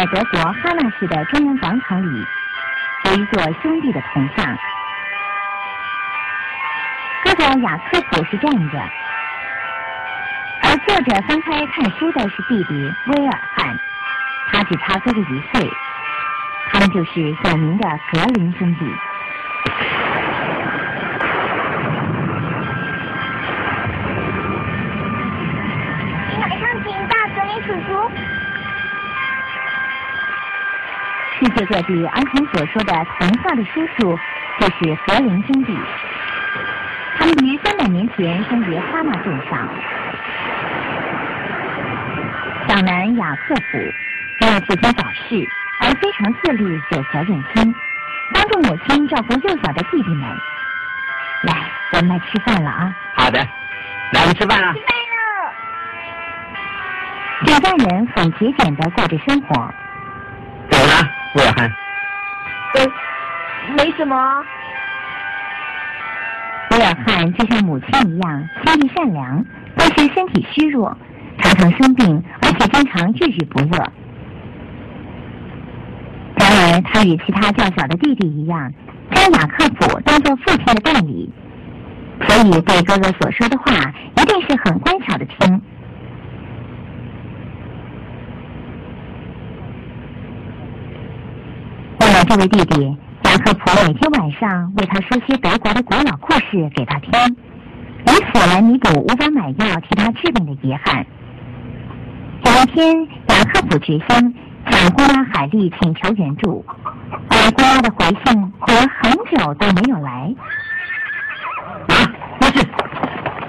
在德国哈纳市的中央广场里，有一座兄弟的铜像。哥哥雅克普是站着，而坐着翻开看书的是弟弟威尔汉，他只差哥哥一岁。他们就是有名的格林兄弟。世界各地儿童所说的童话的叔叔，就是格林兄弟。他们于三百年前生于哈纳镇上。长男雅克普因为父亲早逝，而非常自律，有责任心，帮助母亲照顾幼小的弟弟们。来，我们来吃饭了啊！好的，来，我们吃饭了。吃饭了。这家人很节俭的过着生活。威尔汉？呃，没什么。威尔汉就像母亲一样，心地善良，但是身体虚弱，常常生病，而且经常郁郁不乐。然而，他与其他较小的弟弟一样，将雅克普当做父亲的代理，所以对哥哥所说的话，一定是很乖巧的听。为了这位弟弟，雅克普每天晚上为他说些德国的古老故事给他听，以此来弥补无法买药替他治病的遗憾。有一天，雅克普决心向姑妈海莉请求援助，而姑妈的回信果然很久都没有来。啊，不是，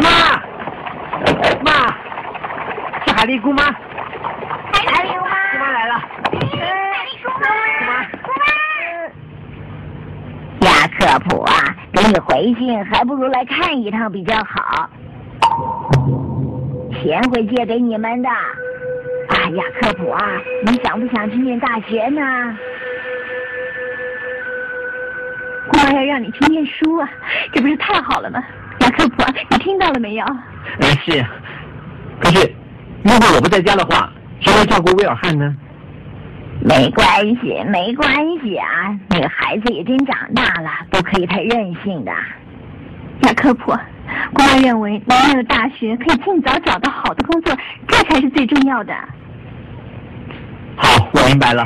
妈，妈，是海丽姑妈，海丽姑妈。姑妈来了。海丽姑妈。姑妈。雅克普啊，给你回信还不如来看一趟比较好。钱会借给你们的。哎呀克普啊，你想不想去念大学呢？姑妈要让你去念书啊，这不是太好了吗？雅克普，你听到了没有？嗯，是。可是，如果我不在家的话，谁来照顾威尔汉呢？没关系，没关系啊，那个孩子已经长大了，不可以太任性的。雅克普，姑妈认为你念了大学，可以尽早找到好的工作，这才是最重要的。好，我明白了。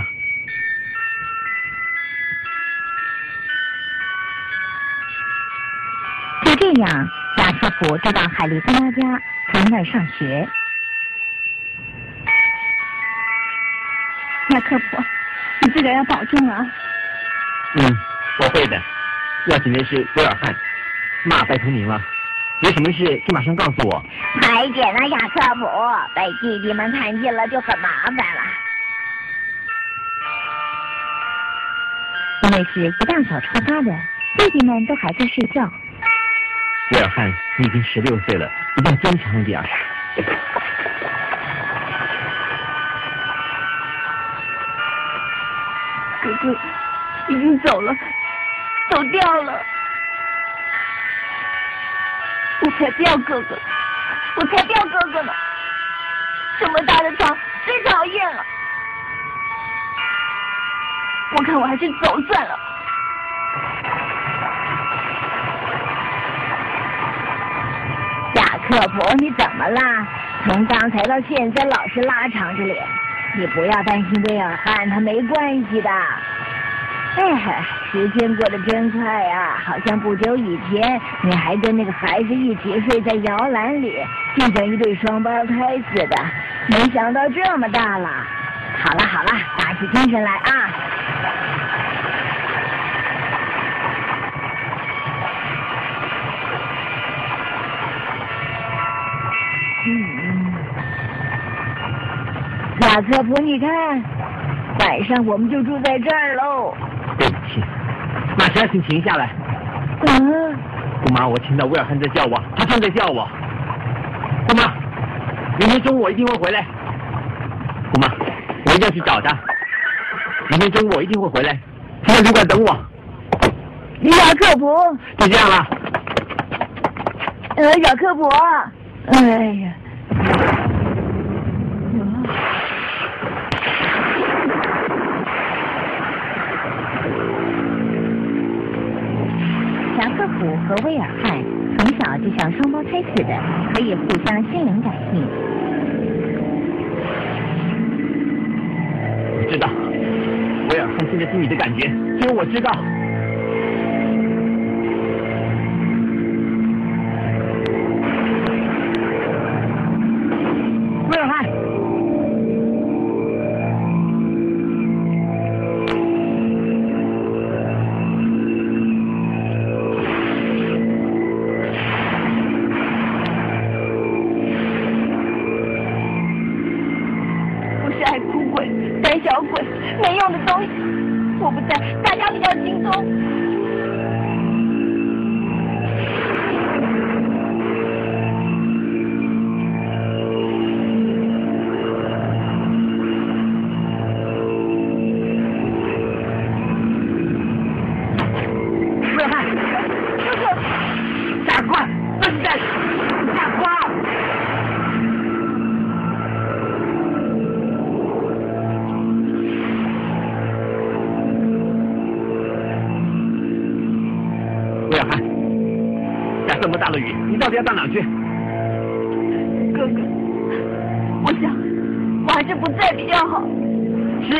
就这样，雅克普就到海丽姑妈家，从那儿上学。雅克普，你自个儿要保重啊！嗯，我会的。要紧的是威尔汉，妈，拜托您了，有什么事就马上告诉我。快点啊，雅克普，被弟弟们看见了就很麻烦了。因为是一大早出发的，弟弟们都还在睡觉。威尔汉，你已经十六岁了，一定要坚强一点。哥哥已经走了，走掉了。我才不要哥哥，我才不要哥哥呢！这么大的床最讨厌了。我看我还是走算了。雅克普，你怎么啦？从刚才到现在老是拉长着脸。你不要担心贝尔汉，他没关系的。哎，时间过得真快呀，好像不久以前你还跟那个孩子一起睡在摇篮里，就像一对双胞胎似的。没想到这么大了。好了好了，打起精神来啊！雅克普，你看，晚上我们就住在这儿喽。对不起，马上请停下来。嗯，姑妈，我听到威尔汉在叫我，他正在叫我。姑妈，明天中午我一定会回来。姑妈，我一定要去找他。明天中午我一定会回来，他在旅馆等我。雅克普，就这样了。呃，雅克普，哎呀。普和威尔汉从小就像双胞胎似的，可以互相心灵感应。我知道，威尔汉现在心里的感觉，只有我知道。么大的雨，你到底要到哪去？哥哥，我想我还是不在比较好。是，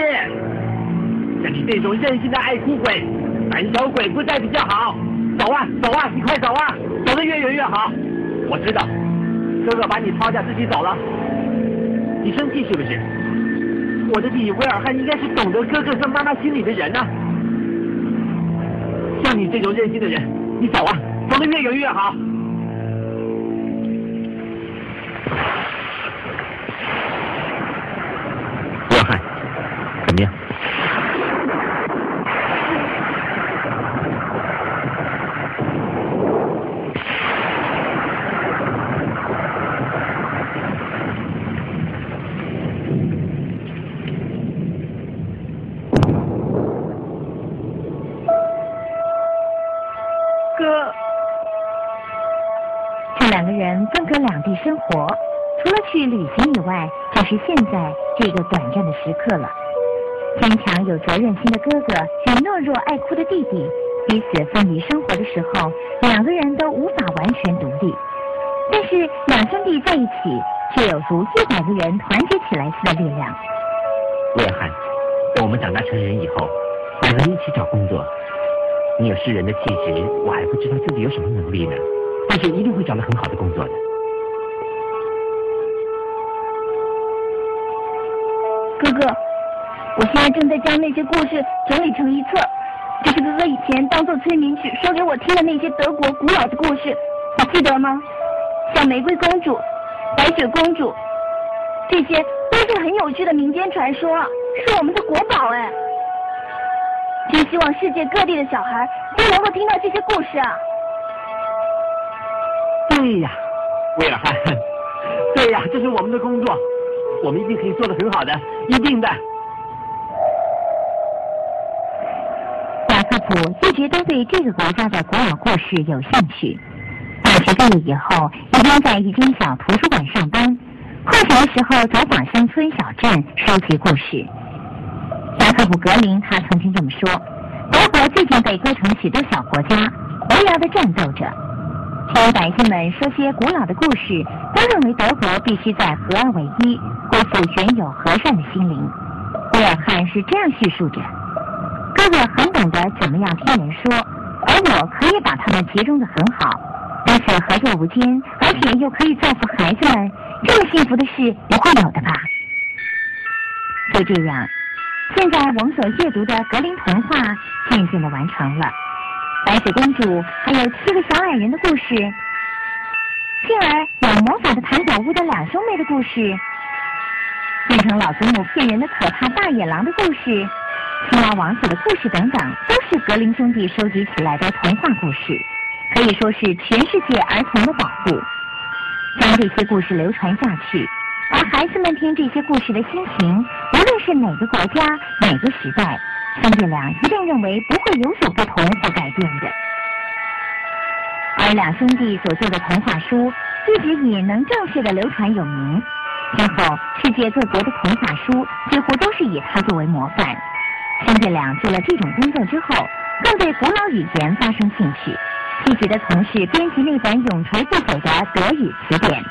像你这种任性的爱哭鬼、胆小鬼不在比较好。走啊，走啊，你快走啊，走得越远越好。我知道，哥哥把你抛下自己走了，你生气是不是？我的弟弟威尔汉应该是懂得哥哥和妈妈心里的人呐、像你这种任性的人，你走啊，走得越远越好。人分隔两地生活，除了去旅行以外，就是现在这个短暂的时刻了。坚强有责任心的哥哥与懦弱爱哭的弟弟，彼此分离生活的时候，两个人都无法完全独立。但是两兄弟在一起，却有如一百个人团结起来似的力量。威尔汉，等我们长大成人以后，两个人一起找工作。你有诗人的气质，我还不知道自己有什么能力呢，但是一定会找到很好的工作的。哥哥，我现在正在将那些故事整理成一册，这是哥哥以前当做催眠曲说给我听的那些德国古老的故事，你记得吗？像玫瑰公主、白雪公主，这些都是很有趣的民间传说，是我们的国宝哎。真希望世界各地的小孩都能够听到这些故事啊！对呀，威尔汉，对呀，这是我们的工作，我们一定可以做得很好的，一定的。雅克普一直都对这个国家的古老故事有兴趣。大学毕业以后，一边在一间小图书馆上班，空闲的时候走访乡村小镇，收集故事。雅克普格林他曾经这么说：“德国最近被割成许多小国家，无聊的战斗着。听百姓们说些古老的故事，都认为德国必须在合二为一，恢复原有和善的心灵。”威尔汉是这样叙述着。哥哥很懂得怎么样听人说，而我可以把他们集中的很好，彼此合作无间，而且又可以造福孩子们，这么幸福的事不会有的吧？就这样，现在我们所阅读的格林童话渐渐的完成了，白雪公主还有七个小矮人的故事，幸而有魔法的糖果屋的两兄妹的故事，变成老祖母骗人的可怕大野狼的故事。青蛙王子的故事等等，都是格林兄弟收集起来的童话故事，可以说是全世界儿童的宝库。将这些故事流传下去，而孩子们听这些故事的心情，是哪个国家、哪个时代，兄弟俩一定认为不会有所不同或改变的。而两兄弟所做的童话书，一直以能正确的流传有名。今后，世界各国的童话书几乎都是以他作为模范。兄弟俩做了这种工作之后，更对古老语言发生兴趣，一直的从事编辑那本永垂不朽的德语词典。